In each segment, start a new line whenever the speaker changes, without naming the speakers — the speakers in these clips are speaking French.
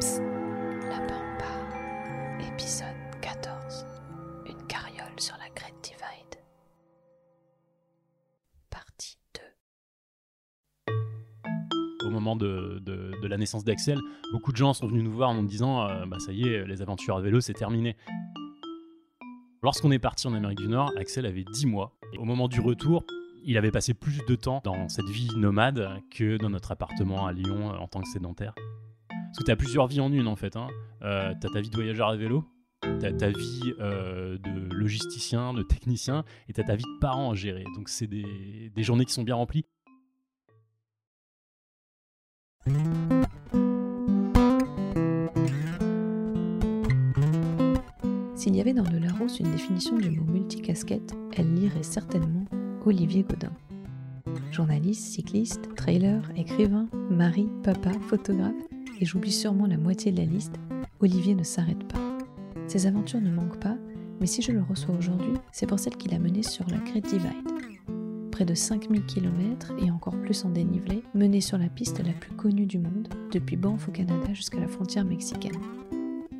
La pampa, épisode 14. Une carriole sur la Great Divide. Partie 2.
au moment de, la naissance d'Axel, beaucoup de gens sont venus nous voir en nous disant euh, bah ça y est, les aventures à vélo, c'est terminé. Lorsqu'on est parti en Amérique du Nord, Axel avait 10 mois. Au moment du retour, il avait passé plus de temps dans cette vie nomade que dans notre appartement à Lyon euh, en tant que sédentaire. Parce que tu as plusieurs vies en une en fait. Hein. Euh, tu as ta vie de voyageur à vélo, tu as ta vie euh, de logisticien, de technicien, et tu as ta vie de parent à gérer. Donc c'est des, des journées qui sont bien remplies.
S'il y avait dans le Larousse une définition du mot multicasquette, elle lirait certainement Olivier Godin. Journaliste, cycliste, trailer, écrivain, mari, papa, photographe, et j'oublie sûrement la moitié de la liste, Olivier ne s'arrête pas. Ses aventures ne manquent pas, mais si je le reçois aujourd'hui, c'est pour celle qu'il a menée sur la Great Divide. Près de 5000 km et encore plus en dénivelé, menée sur la piste la plus connue du monde, depuis Banff au Canada jusqu'à la frontière mexicaine.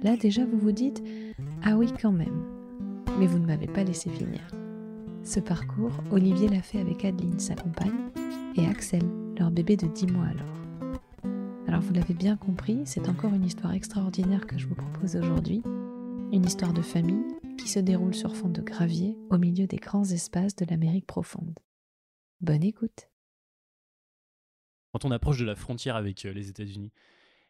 Là déjà vous vous dites Ah oui quand même. Mais vous ne m'avez pas laissé finir. Ce parcours, Olivier l'a fait avec Adeline, sa compagne, et Axel, leur bébé de 10 mois alors. Alors vous l'avez bien compris, c'est encore une histoire extraordinaire que je vous propose aujourd'hui. Une histoire de famille qui se déroule sur fond de gravier au milieu des grands espaces de l'Amérique profonde. Bonne écoute.
quand on approche de la frontière avec euh, les États-Unis,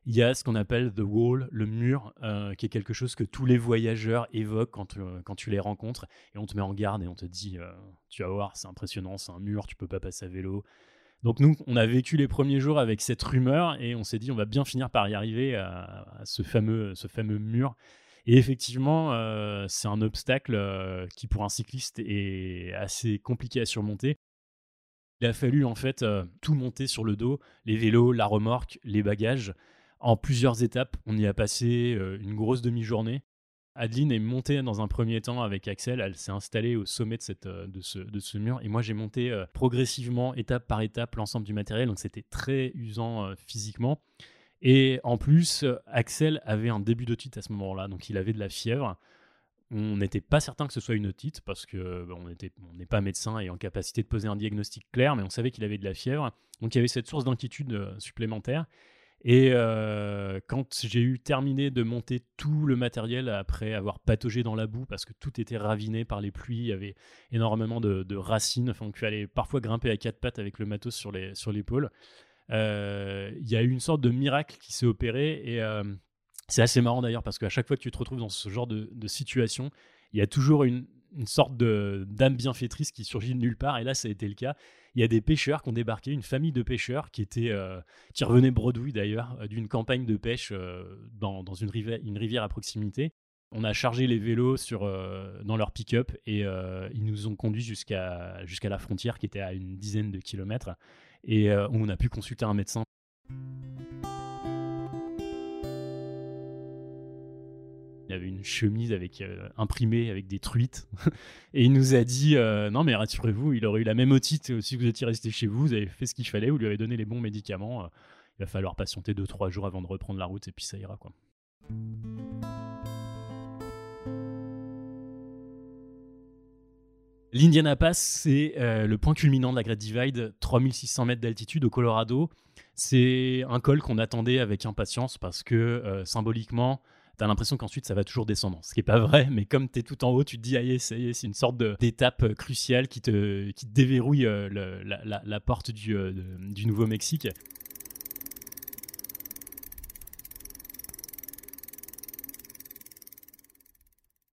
il y a ce qu'on appelle the wall, le mur, euh, qui est quelque chose que tous les voyageurs évoquent quand, euh, quand tu les rencontres. Et on te met en garde et on te dit Tu vas voir, c'est impressionnant, c'est un mur, tu peux pas passer à vélo. Donc nous, on a vécu les premiers jours avec cette rumeur et on s'est dit On va bien finir par y arriver à, ce, fameux, mur. Et effectivement, euh, c'est un obstacle euh, qui, pour un cycliste, est assez compliqué à surmonter. Il a fallu en fait euh, tout monter sur le dos, les vélos, la remorque, les bagages, en plusieurs étapes. On y a passé une grosse demi-journée. Adeline est montée dans un premier temps avec Axel, elle s'est installée au sommet de, euh, ce, mur, et moi j'ai monté euh, progressivement, étape par étape, l'ensemble du matériel, donc c'était très usant euh, physiquement. Et en plus, Axel avait un début d'otite à ce moment-là, donc il avait de la fièvre. On n'était pas certain que ce soit une otite parce que bon, on n'est pas médecin et en capacité de poser un diagnostic clair, mais on savait qu'il avait de la fièvre. Donc il y avait cette source d'inquiétude supplémentaire. Et euh, quand j'ai eu terminé de monter tout le matériel après avoir pataugé dans la boue parce que tout était raviné par les pluies, il y avait énormément de, racines, enfin, il fallait parfois grimper à quatre pattes avec le matos sur les sur l'épaule. Euh, Il y a eu une sorte de miracle qui s'est opéré et euh, c'est assez marrant d'ailleurs parce qu'à chaque fois que tu te retrouves dans ce genre de situation, il y a toujours une, une sorte de d'âme bienfaitrice qui surgit de nulle part. Et là, ça a été le cas. Il y a des pêcheurs qui ont débarqué, une famille de pêcheurs qui était euh, qui revenait bredouille d'ailleurs euh, d'une campagne de pêche euh, dans, une, rivière, une à proximité. On a chargé les vélos euh, dans leur pick-up et ils nous ont conduits jusqu'à jusqu'à la frontière qui était à une dizaine de kilomètres et on a pu consulter un médecin Il avait une chemise avec euh, imprimée avec des truites et il nous a dit euh, non mais rassurez-vous il aurait eu la même otite si vous étiez resté chez vous vous avez fait ce qu'il fallait vous lui avez donné les bons médicaments euh, il va falloir patienter 2-3 jours avant de reprendre la route et puis ça ira quoi L'Indiana Pass, c'est le point culminant de la Great Divide, 3600 mètres d'altitude au Colorado. C'est un col qu'on attendait avec impatience parce que symboliquement, t'as l'impression qu'ensuite ça va toujours descendre. Ce qui est pas vrai, mais comme t'es tout en haut, tu te dis, yeah, ça y est, c'est une sorte d'étape euh, cruciale qui te, déverrouille euh, la, porte du, euh, du Nouveau-Mexique.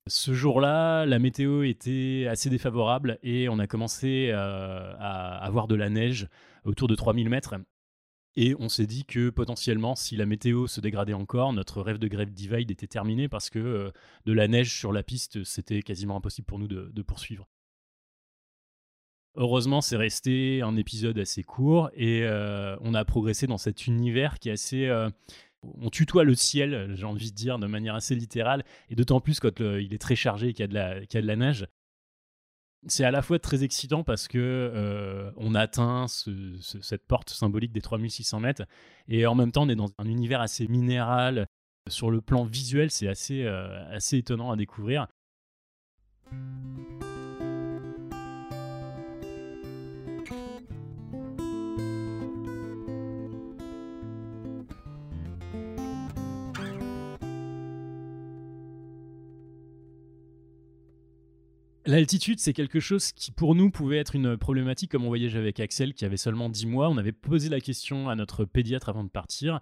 Ce jour-là, la météo était assez défavorable et on a commencé à avoir de la neige autour de 3000 mètres. Et on s'est dit que potentiellement, si la météo se dégradait encore, notre rêve de grève divide était terminé parce que euh, de la neige sur la piste, c'était quasiment impossible pour nous de, poursuivre. Heureusement, c'est resté un épisode assez court et euh, on a progressé dans cet univers qui est assez. euh, on tutoie le ciel, j'ai envie de dire, de manière assez littérale, et d'autant plus quand il est très chargé et qu'il y a de la neige. C'est à la fois très excitant parce que euh, on atteint ce- ce- cette porte symbolique des 3600 mètres, et en même temps on est dans un univers assez minéral, Sur le plan visuel, c'est assez, assez étonnant à découvrir. L'altitude, c'est quelque chose qui pour nous pouvait être une problématique, comme on voyageait avec Axel qui avait seulement 10 mois. On avait posé la question à notre pédiatre avant de partir,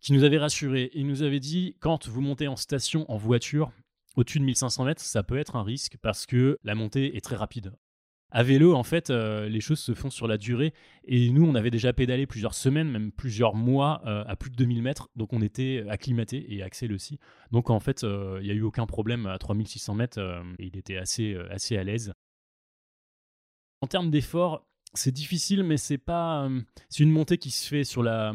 qui nous avait rassuré. Il nous avait dit, quand vous montez en station en voiture, au-dessus de 1500 mètres, ça peut être un risque parce que la montée est très rapide. À vélo, en fait, euh, les choses se font sur la durée. Et nous, on avait déjà pédalé plusieurs semaines, même plusieurs mois euh, à plus de 2000 mètres. Donc, on était acclimaté et Axel aussi. Donc, en fait, euh, il n'y a eu aucun problème à 3600 mètres. et il était assez, assez à l'aise. En termes d'effort, c'est difficile, mais c'est pas. c'est une montée qui se fait sur la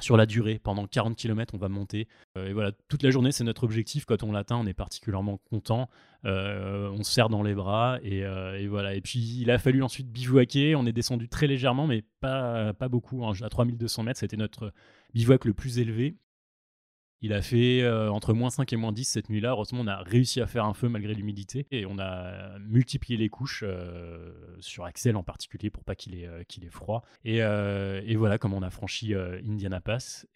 sur la durée. Pendant 40 km, on va monter. Euh, et voilà, toute la journée, c'est notre objectif. Quand on l'atteint, on est particulièrement content. Euh, on se serre dans les bras. Euh, et, voilà. Et puis, il a fallu ensuite bivouaquer. On est descendu très légèrement, mais pas, pas beaucoup. Hein. À 3200 mètres, c'était notre bivouac le plus élevé. Il a fait euh, entre moins 5 et moins 10 cette nuit-là. Heureusement, on a réussi à faire un feu malgré l'humidité et on a multiplié les couches euh, sur Axel en particulier pour pas qu'il ait, euh, qu'il ait froid. Et, et, voilà comment on a franchi Indiana Pass.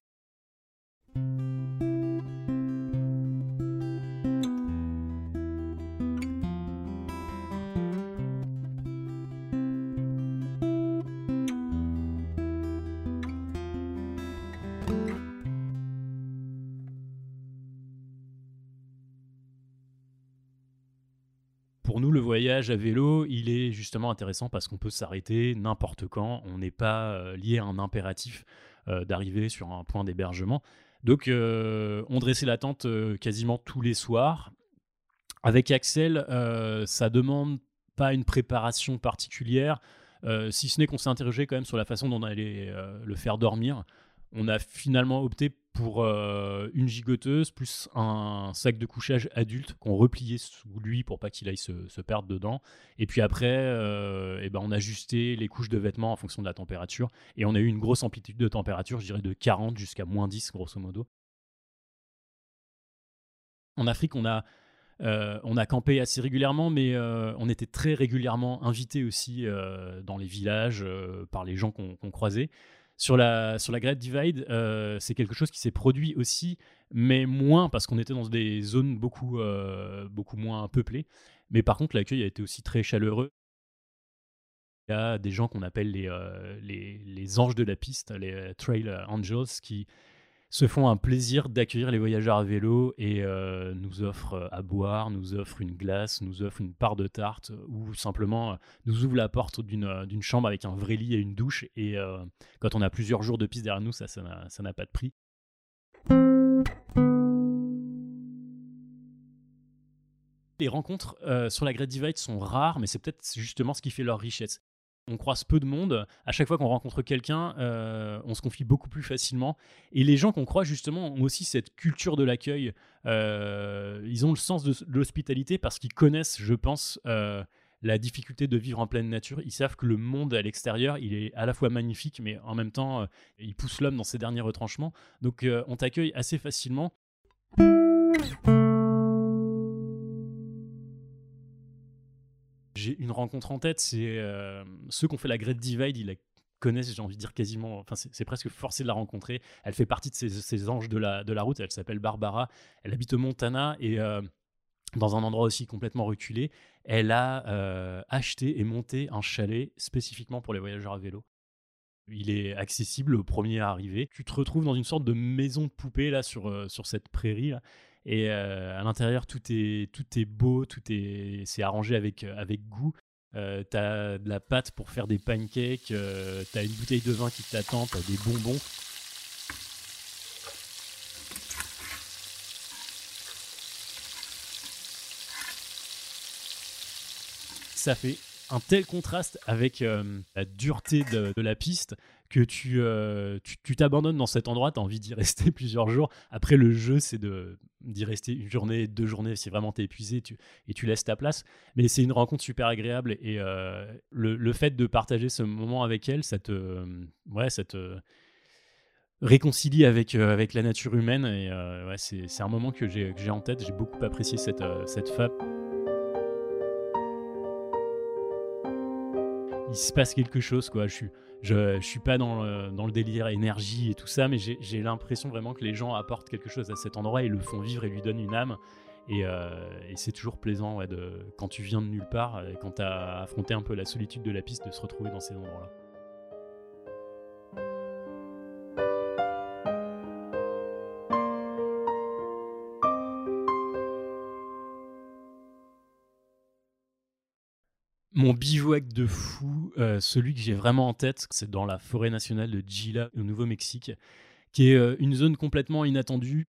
À vélo, il est justement intéressant parce qu'on peut s'arrêter n'importe quand. On n'est pas euh, lié à un impératif euh, d'arriver sur un point d'hébergement. Donc, euh, on dressait la tente quasiment tous les soirs. Avec Axel, ça demande pas une préparation particulière, si ce n'est qu'on s'est interrogé quand même sur la façon dont on allait le faire dormir. On a finalement opté pour euh, une gigoteuse plus un sac de couchage adulte qu'on repliait sous lui pour pas qu'il aille se, perdre dedans. Et puis après, euh, eh ben on a ajusté les couches de vêtements en fonction de la température. Et on a eu une grosse amplitude de température, je dirais de 40 jusqu'à moins 10 grosso modo. En Afrique, on a, euh, on a campé assez régulièrement, mais on était très régulièrement invité aussi dans les villages par les gens qu'on croisait. Sur la, sur la Great Divide, euh, c'est quelque chose qui s'est produit aussi, mais moins parce qu'on était dans des zones beaucoup, euh, beaucoup moins peuplées. Mais par contre, l'accueil a été aussi très chaleureux. Il y a des gens qu'on appelle les, euh, les, les, anges de la piste, les Trail Angels, qui, se font un plaisir d'accueillir les voyageurs à vélo et euh, nous offrent euh, à boire, nous offrent une glace, nous offrent une part de tarte ou simplement euh, nous ouvrent la porte d'une chambre avec un vrai lit et une douche. Et quand on a plusieurs jours de piste derrière nous, ça, ça n'a pas de prix. Les rencontres sur la Great Divide sont rares, mais c'est peut-être justement ce qui fait leur richesse on croise peu de monde. À chaque fois qu'on rencontre quelqu'un, euh, on se confie beaucoup plus facilement. Et les gens qu'on croise, justement, ont aussi cette culture de l'accueil. Euh, ils ont le sens de, l'hospitalité parce qu'ils connaissent, je pense, euh, la difficulté de vivre en pleine nature. Ils savent que le monde à l'extérieur, il est à la fois magnifique, mais en même temps, il pousse l'homme dans ses derniers retranchements. Donc, on t'accueille assez facilement. J'ai une rencontre en tête, c'est euh, ceux qui ont fait la Great Divide, ils la connaissent, j'ai envie de dire quasiment, enfin c'est presque forcé de la rencontrer. Elle fait partie de ces, anges de la, route, elle s'appelle Barbara, elle habite Montana et euh, dans un endroit aussi complètement reculé, elle a euh, acheté et monté un chalet spécifiquement pour les voyageurs à vélo. Il est accessible au premier à arriver. Tu te retrouves dans une sorte de maison de poupée là sur, sur cette prairie. Et euh, à l'intérieur, tout est, tout beau, tout est, c'est arrangé avec, euh, goût. Euh, t'as de la pâte pour faire des pancakes, euh, t'as une bouteille de vin qui t'attend, t'as des bonbons. Ça fait un tel contraste avec la dureté de, la piste que euh, tu tu t'abandonnes dans cet endroit, tu as envie d'y rester plusieurs jours. Après, le jeu, c'est d'y rester une journée, deux journées, si vraiment tu es épuisé et tu laisses ta place. Mais c'est une rencontre super agréable et euh, le, fait de partager ce moment avec elle, ça te, ouais, réconcilie avec, avec la nature humaine. Et ouais, c'est un moment que j'ai en tête. J'ai beaucoup apprécié cette, cette. Il se passe quelque chose, quoi. Je suis, je, je suis pas dans le, dans le, délire énergie et tout ça, mais j'ai l'impression vraiment que les gens apportent quelque chose à cet endroit et le font vivre et lui donnent une âme. Et, et c'est toujours plaisant ouais, de, quand tu viens de nulle part, quand tu as affronté un peu la solitude de la piste, de se retrouver dans ces endroits-là. Mon bivouac de fou, euh, celui que j'ai vraiment en tête, c'est dans la forêt nationale de Gila au Nouveau-Mexique, qui est euh, une zone complètement inattendue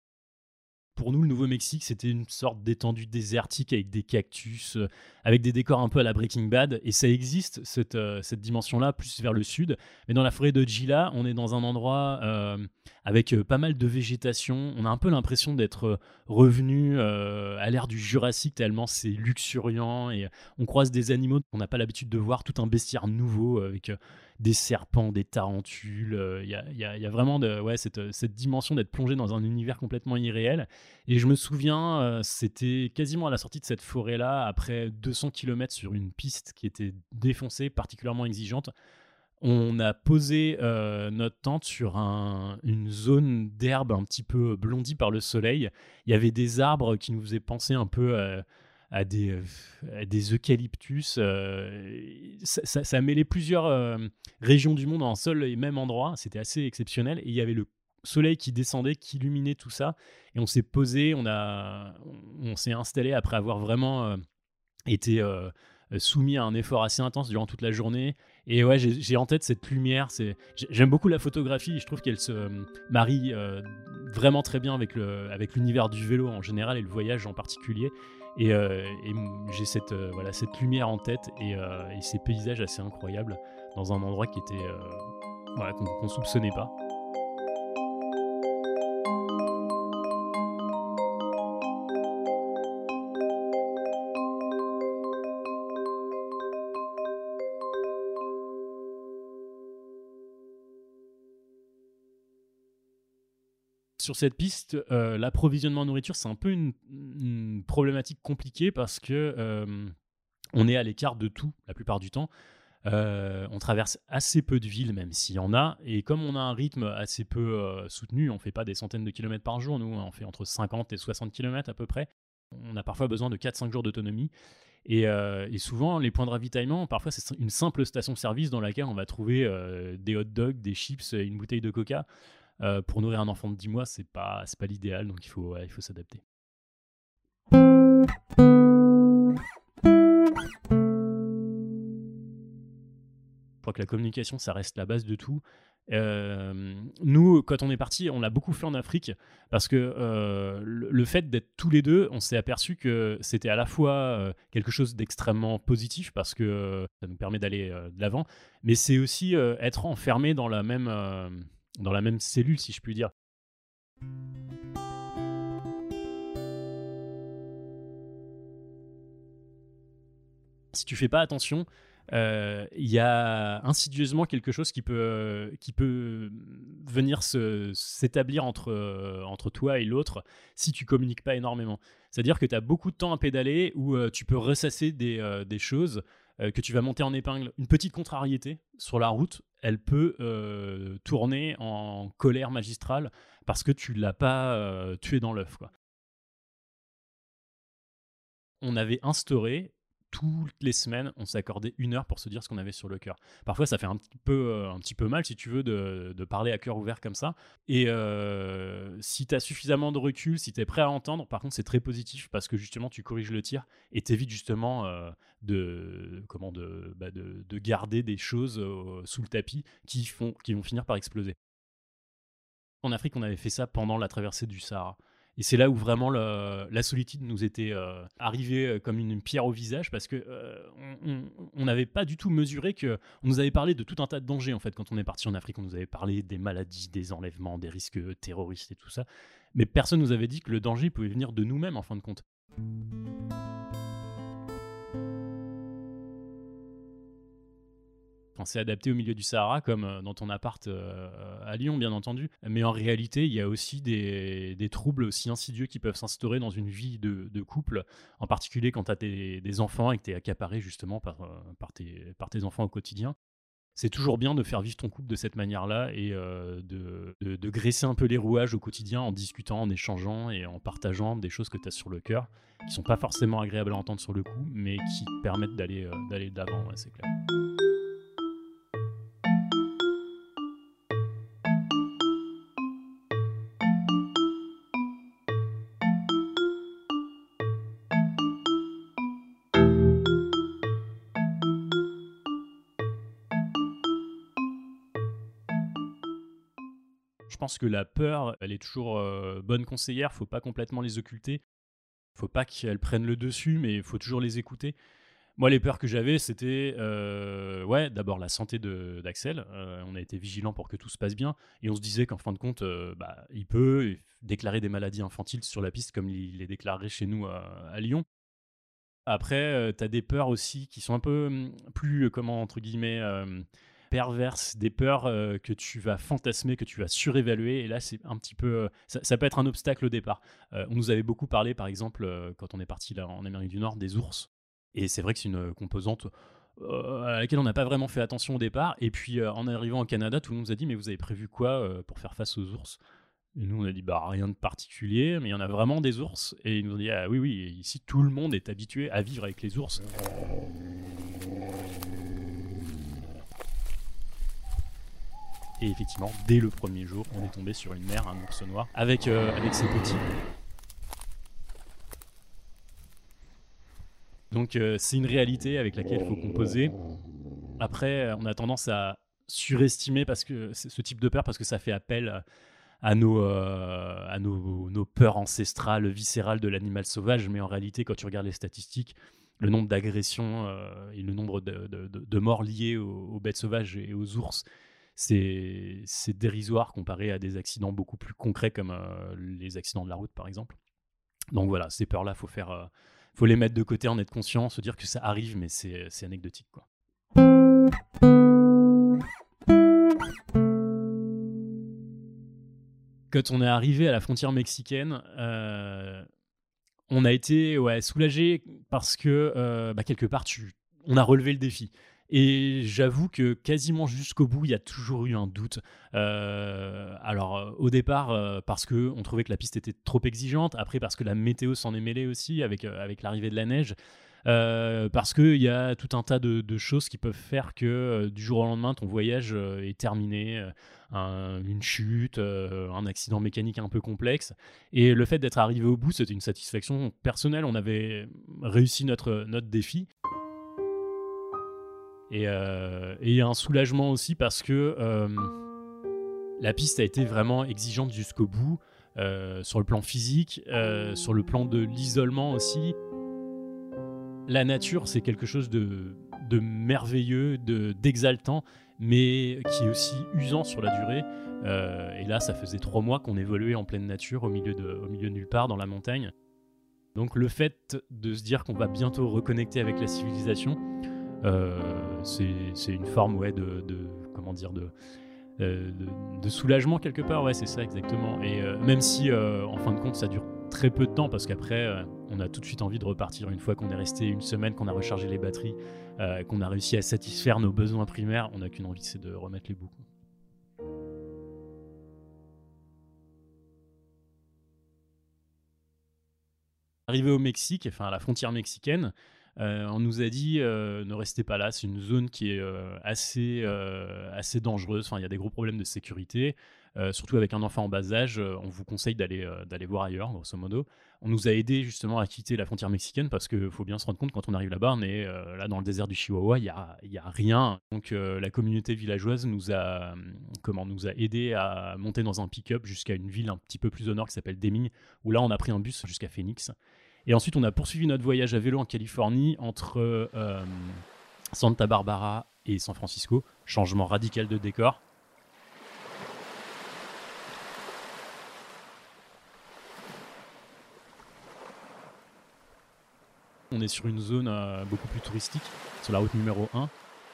pour nous, le Nouveau-Mexique, c'était une sorte d'étendue désertique avec des cactus, euh, avec des décors un peu à la Breaking Bad. Et ça existe, cette, euh, dimension-là, plus vers le sud. Mais dans la forêt de Gila, on est dans un endroit euh, avec pas mal de végétation. On a un peu l'impression d'être revenu à l'ère du Jurassique, tellement c'est luxuriant. Et on croise des animaux qu'on n'a pas l'habitude de voir, tout un bestiaire nouveau avec des serpents, des tarentules. Il y, a, vraiment de, ouais, cette, cette dimension d'être plongé dans un univers complètement irréel. Et je me souviens, c'était quasiment à la sortie de cette forêt-là, après 200 km sur une piste qui était défoncée, particulièrement exigeante. On a posé notre tente sur une zone d'herbe un petit peu blondie par le soleil. Il y avait des arbres qui nous faisaient penser un peu à des, euh, eucalyptus. Euh, ça, ça, mêlait plusieurs euh, régions du monde en un seul et même endroit. C'était assez exceptionnel. Et il y avait le soleil qui descendait, qui illuminait tout ça. Et on s'est posé, on, a, on s'est installé après avoir vraiment été soumis à un effort assez intense durant toute la journée. Et ouais, j'ai en tête cette lumière. J'aime beaucoup la photographie. Je trouve qu'elle se marie vraiment très bien avec l'univers avec du vélo en général et le voyage en particulier. Et, euh, j'ai cette, euh, voilà, cette lumière en tête euh, et, ces paysages assez incroyables dans un endroit qui était voilà, qu'on ne soupçonnait pas. sur cette piste, l'approvisionnement en nourriture, c'est un peu une, problématique compliquée parce que euh, on est à l'écart de tout la plupart du temps. Euh, on traverse assez peu de villes, même s'il y en a. Et comme on a un rythme assez peu soutenu, on ne fait pas des centaines de kilomètres par jour, nous, on fait entre 50 et 60 kilomètres à peu près. On a parfois besoin de 4-5 jours d'autonomie. Et, et, souvent, les points de ravitaillement, parfois, c'est une simple station-service dans laquelle on va trouver des hot dogs, des chips, une bouteille de coca. Euh, pour nourrir un enfant de 10 mois, c'est pas, pas l'idéal, donc il faut, il faut s'adapter. Je crois que la communication, ça reste la base de tout. Euh, nous, quand on est parti, on l'a beaucoup fait en Afrique parce que euh, le, fait d'être tous les deux, on s'est aperçu que c'était à la fois quelque chose d'extrêmement positif parce que ça nous permet d'aller de l'avant, mais c'est aussi être enfermé dans la même dans la même cellule, si je puis dire. Si tu fais pas attention, euh, il y a insidieusement quelque chose qui peut, qui peut venir s'établir entre, entre toi et l'autre si tu communiques pas énormément. C'est-à-dire que tu as beaucoup de temps à pédaler où euh, tu peux ressasser des, euh, des choses que tu vas monter en épingle. Une petite contrariété sur la route, elle peut tourner en colère magistrale parce que tu l'as pas tué dans l'œuf. On avait instauré toutes les semaines, on s'accordait une heure pour se dire ce qu'on avait sur le cœur. Parfois, ça fait un petit peu, euh, un petit peu mal, si tu veux, de, parler à cœur ouvert comme ça. Et euh, si tu as suffisamment de recul, si tu es prêt à entendre, par contre, c'est très positif parce que justement, tu corriges le tir et t'évites justement euh, de, comment, bah de, de, garder des choses sous le tapis qui, font, qui vont finir par exploser. En Afrique, on avait fait ça pendant la traversée du Sahara. Et c'est là où vraiment la solitude nous était euh, arrivée euh, comme une, pierre au visage parce que euh, on n'avait pas du tout mesuré que on nous avait parlé de tout un tas de dangers en fait quand on est parti en Afrique. On nous avait parlé des maladies, des enlèvements, des risques terroristes et tout ça, mais personne nous avait dit que le danger pouvait venir de nous-mêmes en fin de compte. C'est adapté au milieu du Sahara, comme euh, dans ton appart à Lyon, bien entendu. Mais en réalité, il y a aussi des, troubles aussi insidieux qui peuvent s'instaurer dans une vie de, couple, en particulier quand tu as des, enfants et que tu es accaparé justement par, tes, par tes enfants au quotidien c'est toujours bien de faire vivre ton couple de cette manière-là et euh, de, graisser un peu les rouages au quotidien en discutant, en échangeant et en partageant des choses que tu as sur le cœur, qui sont pas forcément agréables à entendre sur le coup, mais qui permettent d'aller euh, c'est clair. Pense que la peur, elle est toujours euh, bonne conseillère. Faut pas complètement les occulter. Faut pas qu'elles prennent le dessus, mais faut toujours les écouter. Moi, les peurs que j'avais, c'était euh, ouais, d'abord la santé d'Axel. Euh, on a été vigilant pour que tout se passe bien, et on se disait qu'en fin de compte, bah, il peut déclarer des maladies infantiles sur la piste, comme il les déclarerait chez nous à, Lyon. Après, tu as des peurs aussi qui sont un peu hum, plus, comment entre guillemets, perverses, des peurs euh, que tu vas fantasmer, que tu vas surévaluer. Et là, c'est un petit peu. Euh, ça, peut être un obstacle au départ. Euh, on nous avait beaucoup parlé, par exemple, quand on est parti là, en Amérique du Nord, des ours. Et c'est vrai que c'est une composante à laquelle on n'a pas vraiment fait attention au départ. Et puis, en arrivant au Canada, tout le monde nous a dit Mais vous avez prévu quoi pour faire face aux ours? Et nous, on a dit bah rien de particulier, mais il y en a vraiment des ours. Et ils nous ont dit ah oui oui, ici tout le monde est habitué à vivre avec les ours. Et effectivement, dès le premier jour, on est tombé sur une mère, un ours noir, avec, euh, avec ses petits. Donc euh, c'est une réalité avec laquelle il faut composer. Après, euh, on a tendance à surestimer parce que ce type de peur parce que ça fait appel à nos, à nos, nos, peurs ancestrales, viscérales de l'animal sauvage. Mais en réalité, quand tu regardes les statistiques, le nombre d'agressions et le nombre de, morts liées aux, bêtes sauvages et aux ours c'est dérisoire comparé à des accidents beaucoup plus concrets comme euh, les accidents de la route par exemple. Donc voilà, ces peurs-là, faut euh, faut les mettre de côté, en être conscient, se dire que ça arrive, mais c'est anecdotique quoi. Quand on est arrivé à la frontière mexicaine, euh, on a été soulagé parce que bah, quelque part, on a relevé le défi. Et j'avoue que quasiment jusqu'au bout, il y a toujours eu un doute. Euh, alors, euh, au départ, euh, parce qu'on trouvait que la piste était trop exigeante. Après, parce que la météo s'en est mêlée aussi avec, avec l'arrivée de la neige. parce qu'il y a tout un tas de, choses qui peuvent faire que du jour au lendemain, ton voyage est terminé, une chute, un accident mécanique un peu complexe. Et le fait d'être arrivé au bout, c'était une satisfaction personnelle. On avait réussi notre, notre défi. Euh, et il y a un soulagement aussi parce que euh, la piste a été vraiment exigeante jusqu'au bout, euh, sur le plan physique, sur le plan de l'isolement aussi. La nature, c'est quelque chose de, de merveilleux, d'exaltant, mais qui est aussi usant sur la durée. et là, ça faisait trois mois qu'on évoluait en pleine nature, au milieu de, au milieu de nulle part, dans la montagne. Donc le fait de se dire qu'on va bientôt reconnecter avec la civilisation, c'est une forme ouais, de, comment dire euh, de, soulagement quelque part, ouais, c'est ça exactement. Et euh, même si en fin de compte ça dure très peu de temps, parce qu'après on a tout de suite envie de repartir une fois qu'on est resté une semaine, qu'on a rechargé les batteries, qu'on a réussi à satisfaire nos besoins primaires, on n'a qu'une envie, c'est de remettre les boucles. Arrivé au Mexique, enfin à la frontière mexicaine, euh, on nous a dit euh, ne restez pas là, c'est une zone qui est euh, assez, assez dangereuse. Enfin, il y a des gros problèmes de sécurité, surtout avec un enfant en bas âge. on vous conseille d'aller d'aller voir ailleurs, grosso modo. On nous a aidé justement à quitter la frontière mexicaine parce qu'il faut bien se rendre compte quand on arrive là-bas, on est là dans le désert du Chihuahua, il y a, y a rien. Donc la communauté villageoise nous a comment nous a aidé à monter dans un pick-up jusqu'à une ville un petit peu plus au nord qui s'appelle Deming, où là on a pris un bus jusqu'à Phoenix. Et ensuite, on a poursuivi notre voyage à vélo en Californie entre euh, Santa Barbara et San Francisco. Changement radical de décor. On est sur une zone euh, beaucoup plus touristique, sur la route numéro 1.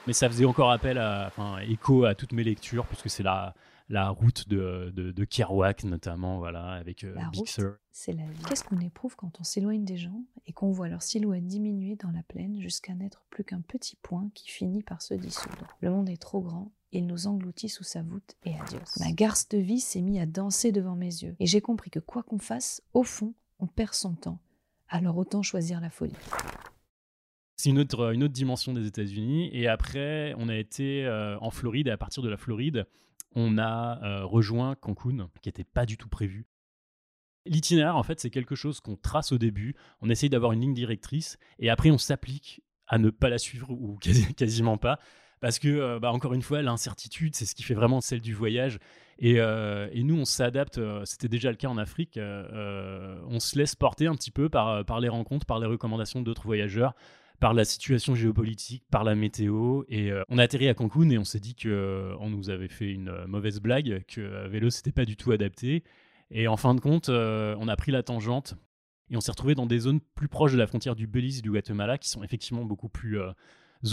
Mais ça faisait encore appel à, enfin, écho à toutes mes lectures, puisque c'est la, la route de, de, Kerouac notamment, voilà, avec euh,
la route, C'est la vie. Qu'est-ce qu'on éprouve quand on s'éloigne des gens et qu'on voit leur silhouette diminuer dans la plaine jusqu'à n'être plus qu'un petit point qui finit par se dissoudre? Le monde est trop grand il nous engloutit sous sa voûte et adios. Ma garce de vie s'est mise à danser devant mes yeux, et j'ai compris que quoi qu'on fasse, au fond, on perd son temps. Alors autant choisir la folie.
C'est une autre, une autre dimension des États-Unis. Et après, on a été euh, en Floride, et à partir de la Floride, on a euh, rejoint Cancun, qui n'était pas du tout prévu. L'itinéraire, en fait, c'est quelque chose qu'on trace au début, on essaye d'avoir une ligne directrice, et après on s'applique à ne pas la suivre, ou quasiment pas, parce que, euh, bah, encore une fois, l'incertitude, c'est ce qui fait vraiment celle du voyage. Et, euh, nous, on s'adapte, c'était déjà le cas en Afrique, on se laisse porter un petit peu par, par les rencontres, par les recommandations d'autres voyageurs par la situation géopolitique, par la météo. Et euh, on a atterri à Cancun et on s'est dit qu'on euh, nous avait fait une euh, mauvaise blague, que vélo, c'était pas du tout adapté. Et en fin de compte, on a pris la tangente et on s'est retrouvé dans des zones plus proches de la frontière du Belize et du Guatemala qui sont effectivement beaucoup plus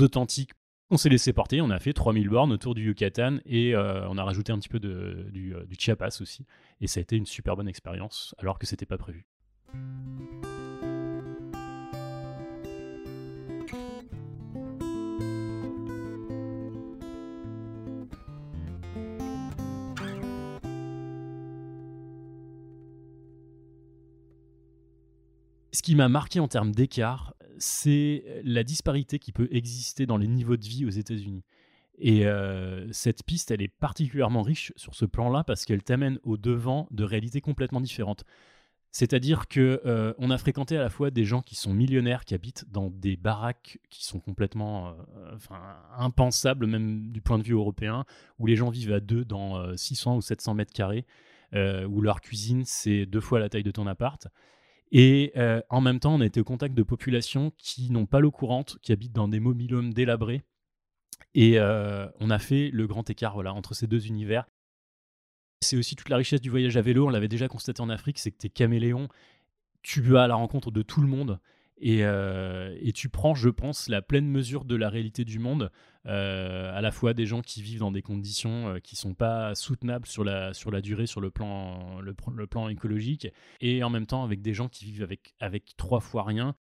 authentiques. On s'est laissé porter, on a fait 3000 bornes autour du Yucatan et on a rajouté un petit peu de, du, du Chiapas aussi. Et ça a été une super bonne expérience alors que c'était pas prévu. Ce qui m'a marqué en termes d'écart, c'est la disparité qui peut exister dans les niveaux de vie aux États-Unis. Et euh, cette piste, elle est particulièrement riche sur ce plan-là parce qu'elle t'amène au devant de réalités complètement différentes. C'est-à-dire que euh, on a fréquenté à la fois des gens qui sont millionnaires, qui habitent dans des baraques qui sont complètement euh, impensables, même du point de vue européen, où les gens vivent à deux dans 600 ou 700 mètres carrés, où leur cuisine c'est deux fois la taille de ton appart. Et euh, en même temps, on a été au contact de populations qui n'ont pas l'eau courante, qui habitent dans des mobilhomes délabrés. Et euh, on a fait le grand écart entre ces deux univers. C'est aussi toute la richesse du voyage à vélo. On l'avait déjà constaté en Afrique, c'est que tu es caméléon. Tu vas à la rencontre de tout le monde. Euh, et, tu prends, je pense, la pleine mesure de la réalité du monde, euh, à la fois des gens qui vivent dans des conditions euh, qui sont pas soutenables sur la, sur la durée, sur le plan, le, plan écologique, et en même temps avec des gens qui vivent avec, avec trois fois rien.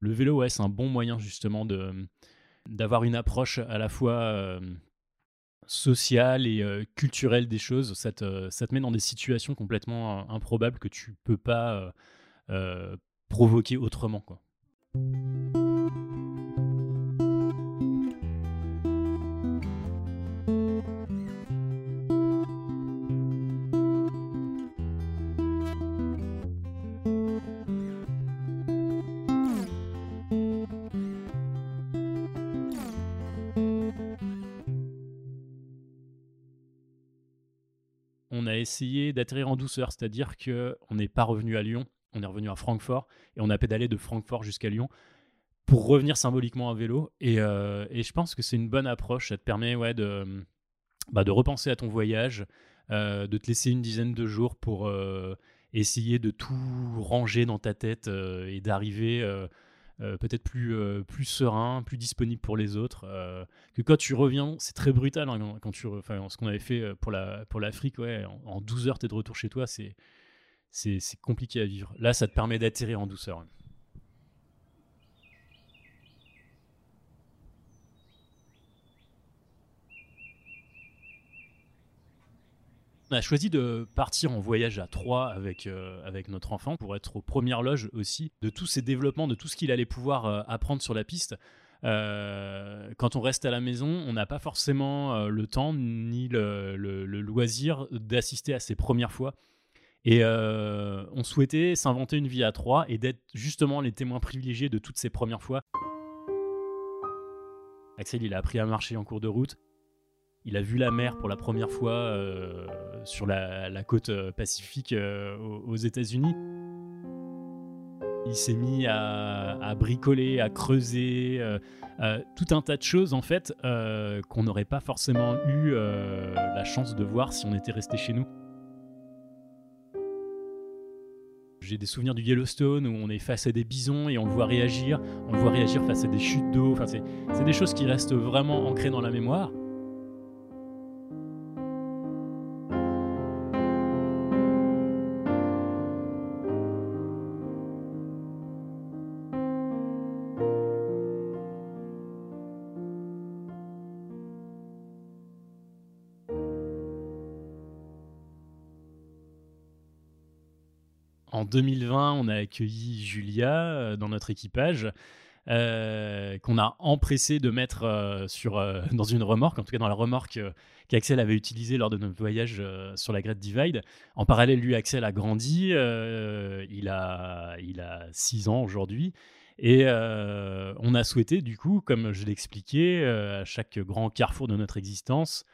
Le vélo, ouais, c'est un bon moyen justement de d'avoir une approche à la fois sociale et culturelle des choses. Ça te, ça met dans des situations complètement improbables que tu peux pas provoquer autrement. Quoi. on a essayé d'atterrir en douceur, c'est-à-dire qu'on n'est pas revenu à Lyon, on est revenu à Francfort et on a pédalé de Francfort jusqu'à Lyon pour revenir symboliquement à vélo. Et, euh, je pense que c'est une bonne approche. Ça te permet ouais, de, bah, repenser à ton voyage, euh, de te laisser une dizaine de jours pour euh, essayer de tout ranger dans ta tête et d'arriver peut-être plus, serein, plus disponible pour les autres. que quand tu reviens, c'est très brutal. Hein, quand tu, ce qu'on avait fait pour l'Afrique, ouais, en, en 12 heures, tu es de retour chez toi. C'est c'est compliqué à vivre. Là, ça te permet d'atterrir en douceur. On a choisi de partir en voyage à trois avec, euh, avec notre enfant pour être aux premières loges aussi de tous ces développements, de tout ce qu'il allait pouvoir euh, apprendre sur la piste. Euh, quand on reste à la maison, on n'a pas forcément le temps ni le loisir d'assister à ses premières fois et euh, on souhaitait s'inventer une vie à trois et d'être justement les témoins privilégiés de toutes ces premières fois. Axel, il a appris à marcher en cours de route. Il a vu la mer pour la première fois euh, sur la, côte euh, pacifique aux, États-Unis. Il s'est mis à, bricoler, à creuser, tout un tas de choses en fait qu'on n'aurait pas forcément eu la chance de voir si on était resté chez nous. J'ai des souvenirs du Yellowstone où on est face à des bisons et on le voit réagir, on le voit réagir face à des chutes d'eau. Enfin, c'est des choses qui restent vraiment ancrées dans la mémoire. En 2020, on a accueilli Julia euh, dans notre équipage. Euh, qu'on a empressé de mettre euh, sur, dans une remorque, en tout cas dans la remorque qu'Axel avait utilisée lors de notre voyage sur la Great Divide. En parallèle, lui, Axel a grandi, il, a, il a 6 ans aujourd'hui. Et on a souhaité, du coup, comme je l'expliquais, à chaque grand carrefour de notre existence,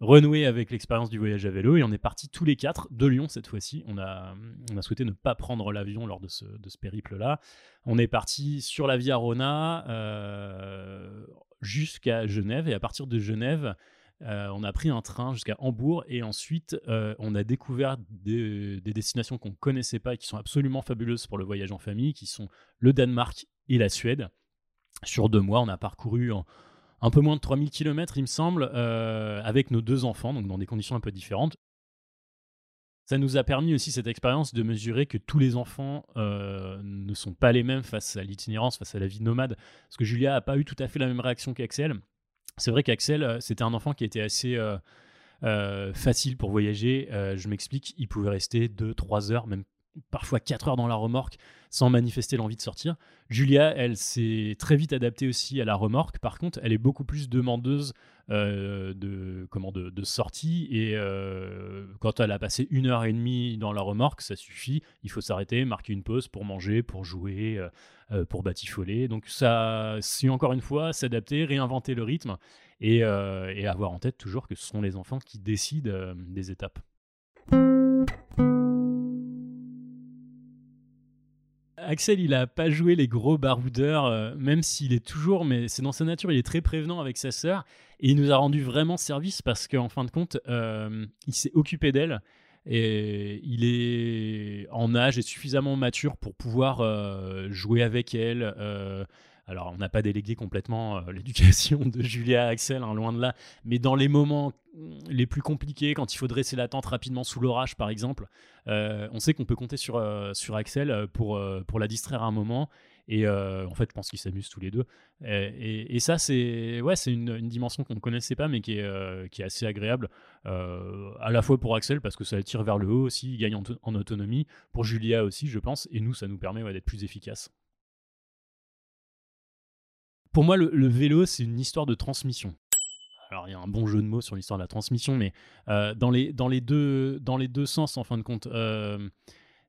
renouer avec l'expérience du voyage à vélo et on est parti tous les quatre de Lyon cette fois-ci. On a, souhaité ne pas prendre l'avion lors de ce, périple-là. On est parti sur la Via Rona euh, jusqu'à Genève et à partir de Genève, euh, on a pris un train jusqu'à Hambourg et ensuite euh, on a découvert des, des destinations qu'on ne connaissait pas et qui sont absolument fabuleuses pour le voyage en famille, qui sont le Danemark et la Suède. Sur deux mois, on a parcouru en, un peu moins de 3000 km, il me semble, euh, avec nos deux enfants, donc dans des conditions un peu différentes. Ça nous a permis aussi cette expérience de mesurer que tous les enfants euh, ne sont pas les mêmes face à l'itinérance, face à la vie nomade. Parce que Julia n'a pas eu tout à fait la même réaction qu'Axel. C'est vrai qu'Axel, euh, c'était un enfant qui était assez facile pour voyager. je m'explique, il pouvait rester 2-3 heures, même parfois 4 heures dans la remorque sans manifester l'envie de sortir. Julia, elle s'est très vite adaptée aussi à la remorque. Par contre, elle est beaucoup plus demandeuse euh, de, comment, de, sortie. Et euh, quand elle a passé une heure et demie dans la remorque, ça suffit. Il faut s'arrêter, marquer une pause pour manger, pour jouer, euh, pour batifoler. Donc ça, c'est encore une fois s'adapter, réinventer le rythme et, avoir en tête toujours que ce sont les enfants qui décident des étapes. Axel, il a pas joué les gros baroudeurs, euh, même s'il est toujours, mais c'est dans sa nature, il est très prévenant avec sa sœur. Et il nous a rendu vraiment service parce qu'en fin de compte, euh, il s'est occupé d'elle. Et il est en âge et suffisamment mature pour pouvoir euh, jouer avec elle, alors, on n'a pas délégué complètement euh, l'éducation de Julia Axel, hein, loin de là, mais dans les moments les plus compliqués, quand il faut dresser la tente rapidement sous l'orage, par exemple, euh, on sait qu'on peut compter sur, euh, sur Axel pour, pour la distraire un moment. Et en fait, je pense qu'ils s'amusent tous les deux. Et, ça, c'est ouais, une, dimension qu'on ne connaissait pas, mais qui est, qui est assez agréable, à la fois pour Axel, parce que ça tire vers le haut aussi, il gagne en, autonomie, pour Julia aussi, je pense, et nous, ça nous permet d'être plus efficaces pour moi, le, vélo, c'est une histoire de transmission. Alors, il y a un bon jeu de mots sur l'histoire de la transmission, mais euh, dans, les, deux, sens, en fin de compte, euh,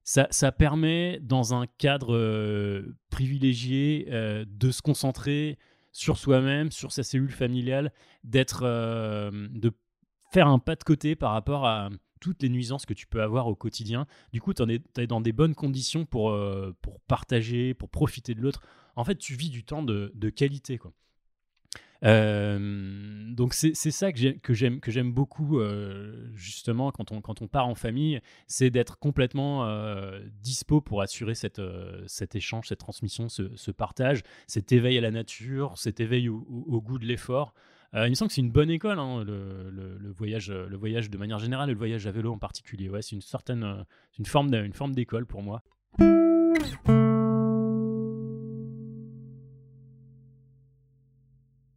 ça, permet, dans un cadre euh, privilégié, de se concentrer sur soi-même, sur sa cellule familiale, d'être, de faire un pas de côté par rapport à toutes les nuisances que tu peux avoir au quotidien. Du coup, tu es, dans des bonnes conditions pour partager, pour profiter de l'autre en fait, tu vis du temps de, qualité. Quoi. Euh, donc c'est ça que j'aime que j'aime beaucoup euh, justement quand on quand on part en famille, c'est d'être complètement euh, dispo pour assurer cette cet échange, cette transmission, ce, partage, cet éveil à la nature, cet éveil au, goût de l'effort. il me semble que c'est une bonne école, hein, le, voyage, le voyage de manière générale, et le voyage à vélo en particulier. Ouais, c'est une certaine, une forme, une forme d'école pour moi.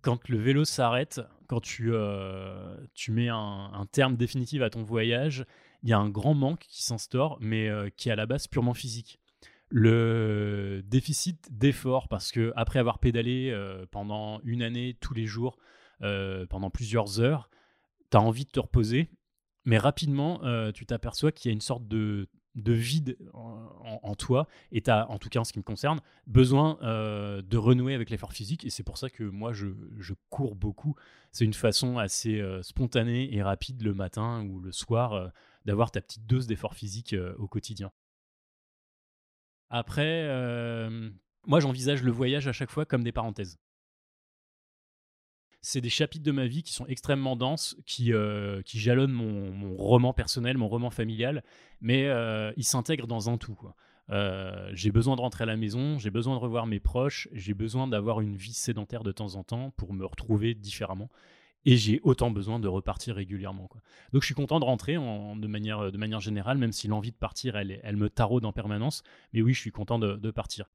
Quand le vélo s'arrête, quand tu, euh, mets un, terme définitif à ton voyage, il y a un grand manque qui s'instaure, mais euh, qui est à la base purement physique. Le déficit d'effort, parce que après avoir pédalé euh, pendant une année, tous les jours, pendant plusieurs heures, tu as envie de te reposer, mais rapidement, tu t'aperçois qu'il y a une sorte de de vide en, toi et tu as, en tout cas en ce qui me concerne, besoin euh, de renouer avec l'effort physique et c'est pour ça que moi je, cours beaucoup. C'est une façon assez euh, spontanée et rapide le matin ou le soir euh, d'avoir ta petite dose d'effort physique au quotidien. Après, moi j'envisage le voyage à chaque fois comme des parenthèses c'est des chapitres de ma vie qui sont extrêmement denses, qui, euh, qui jalonnent mon, roman personnel, mon roman familial, mais euh, ils s'intègrent dans un tout. j'ai besoin de rentrer à la maison, j'ai besoin de revoir mes proches, j'ai besoin d'avoir une vie sédentaire de temps en temps pour me retrouver différemment. Et j'ai autant besoin de repartir régulièrement. Donc je suis content de rentrer de, manière, de manière générale, même si l'envie de partir, elle, elle me taraude en permanence. Mais oui, je suis content de, de partir.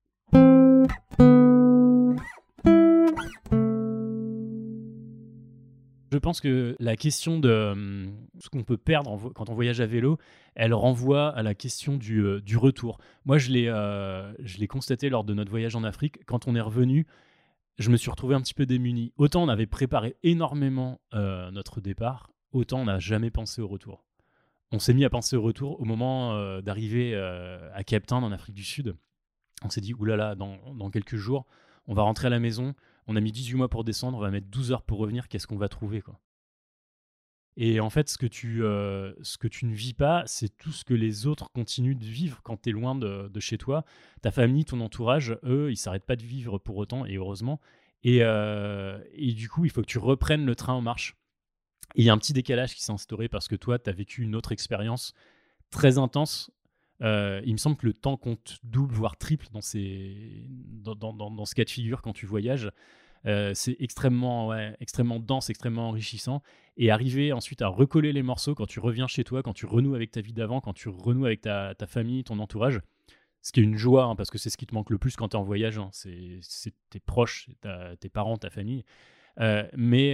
Je pense que la question de euh, ce qu'on peut perdre quand on voyage à vélo, elle renvoie à la question du, euh, retour. Moi, euh, je l'ai constaté lors de notre voyage en Afrique. Quand on est revenu, je me suis retrouvé un petit peu démuni. Autant on avait préparé énormément notre départ, autant on n'a jamais pensé au retour. On s'est mis à penser au retour au moment d'arriver à Cape Town en Afrique du Sud. On s'est dit, oulala, dans quelques jours, on va rentrer à la maison, on a mis 18 mois pour descendre, on va mettre 12 heures pour revenir, qu'est-ce qu'on va trouver Et en fait, ce que tu, euh, ce que tu ne vis pas, c'est tout ce que les autres continuent de vivre quand tu es loin de, chez toi. Ta famille, ton entourage, eux, ils s'arrêtent pas de vivre pour autant, et heureusement. Et, euh, et du coup, il faut que tu reprennes le train en marche. il y a un petit décalage qui s'est instauré parce que toi, tu as vécu une autre expérience très intense euh, il me semble que le temps compte double, voire triple dans, ces, dans, dans, ce cas de figure quand tu voyages. Euh, c'est extrêmement, ouais, extrêmement dense, extrêmement enrichissant. Et arriver ensuite à recoller les morceaux quand tu reviens chez toi, quand tu renoues avec ta vie d'avant, quand tu renoues avec ta, ta, famille, ton entourage, ce qui est une joie, hein, parce que c'est ce qui te manque le plus quand tu es en voyage. Hein. c'est tes proches, tes parents, ta famille. Euh, mais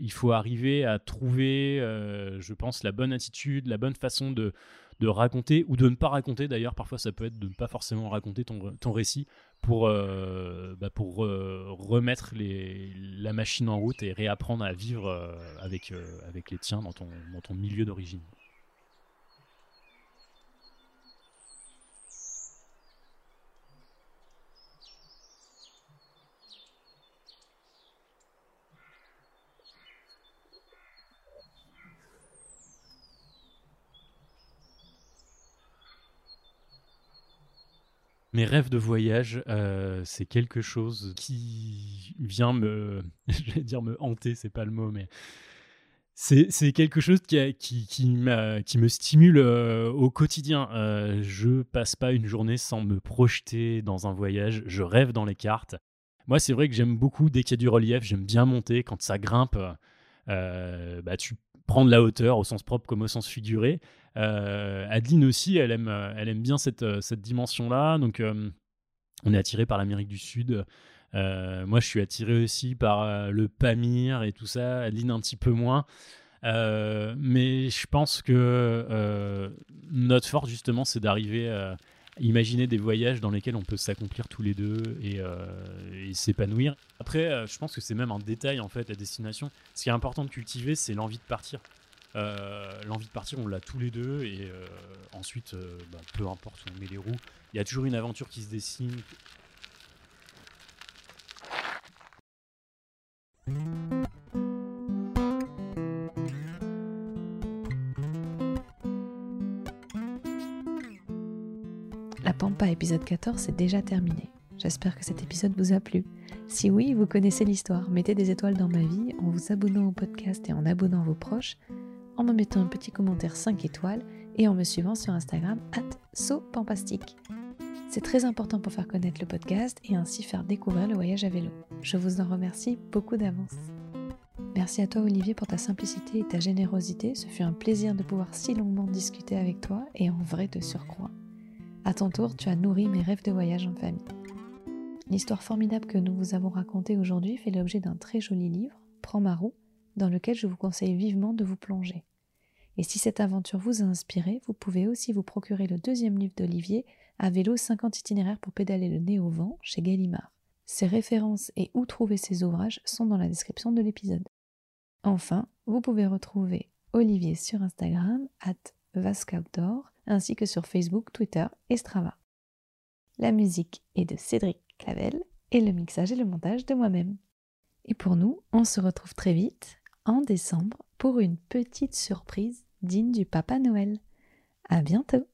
il faut arriver à trouver, je pense, la bonne attitude, la bonne façon de, raconter ou de ne pas raconter d'ailleurs parfois ça peut être de ne pas forcément raconter ton, récit pour, euh, bah pour euh, remettre la machine en route et réapprendre à vivre euh, avec, avec les tiens dans ton, dans ton milieu d'origine. Mes rêves de voyage, euh, c'est quelque chose qui vient me, je vais dire me hanter, c'est pas le mot, mais c'est quelque chose qui, qui, qui, me stimule euh, au quotidien. Euh, je passe pas une journée sans me projeter dans un voyage. Je rêve dans les cartes. Moi, c'est vrai que j'aime beaucoup dès qu'il y a du relief. J'aime bien monter quand ça grimpe. bah, tu prends de la hauteur au sens propre comme au sens figuré. Euh, Adeline aussi, elle aime, elle aime bien cette, euh, cette dimension-là. Donc, euh, on est attiré par l'Amérique du Sud. moi, je suis attiré aussi par le Pamir et tout ça. Adeline, un petit peu moins. mais je pense que notre force, justement, c'est d'arriver imaginer des voyages dans lesquels on peut s'accomplir tous les deux et, et s'épanouir. Après, je pense que c'est même un détail, en fait, la destination. Ce qui est important de cultiver, c'est l'envie de partir. Euh, l'envie de partir, on l'a tous les deux. Et euh, ensuite, euh, bah, peu importe où on met les roues, il y a toujours une aventure qui se dessine.
Épisode 14 est déjà terminé. J'espère que cet épisode vous a plu. Si oui, vous connaissez l'histoire, mettez des étoiles dans ma vie en vous abonnant au podcast et en abonnant vos proches en me mettant un petit commentaire 5 étoiles et en me suivant sur Instagram at sopampastique. C'est très important pour faire connaître le podcast et ainsi faire découvrir le voyage à vélo. Je vous en remercie beaucoup d'avance. Merci à toi Olivier pour ta simplicité et ta générosité. Ce fut un plaisir de pouvoir si longuement discuter avec toi et en vrai de surcroît. À ton tour, tu as nourri mes rêves de voyage en famille. L'histoire formidable que nous vous avons racontée aujourd'hui fait l'objet d'un très joli livre, Prends ma roue, dans lequel je vous conseille vivement de vous plonger. Et si cette aventure vous a inspiré, vous pouvez aussi vous procurer le deuxième livre d'Olivier, À vélo 50 itinéraires pour pédaler le nez au vent, chez Gallimard. Ses références et où trouver ses ouvrages sont dans la description de l'épisode. Enfin, vous pouvez retrouver Olivier sur Instagram, at ainsi que sur Facebook, Twitter et Strava. La musique est de Cédric Clavel et le mixage et le montage de moi-même. Et pour nous, on se retrouve très vite, en décembre, pour une petite surprise digne du Papa Noël. À bientôt!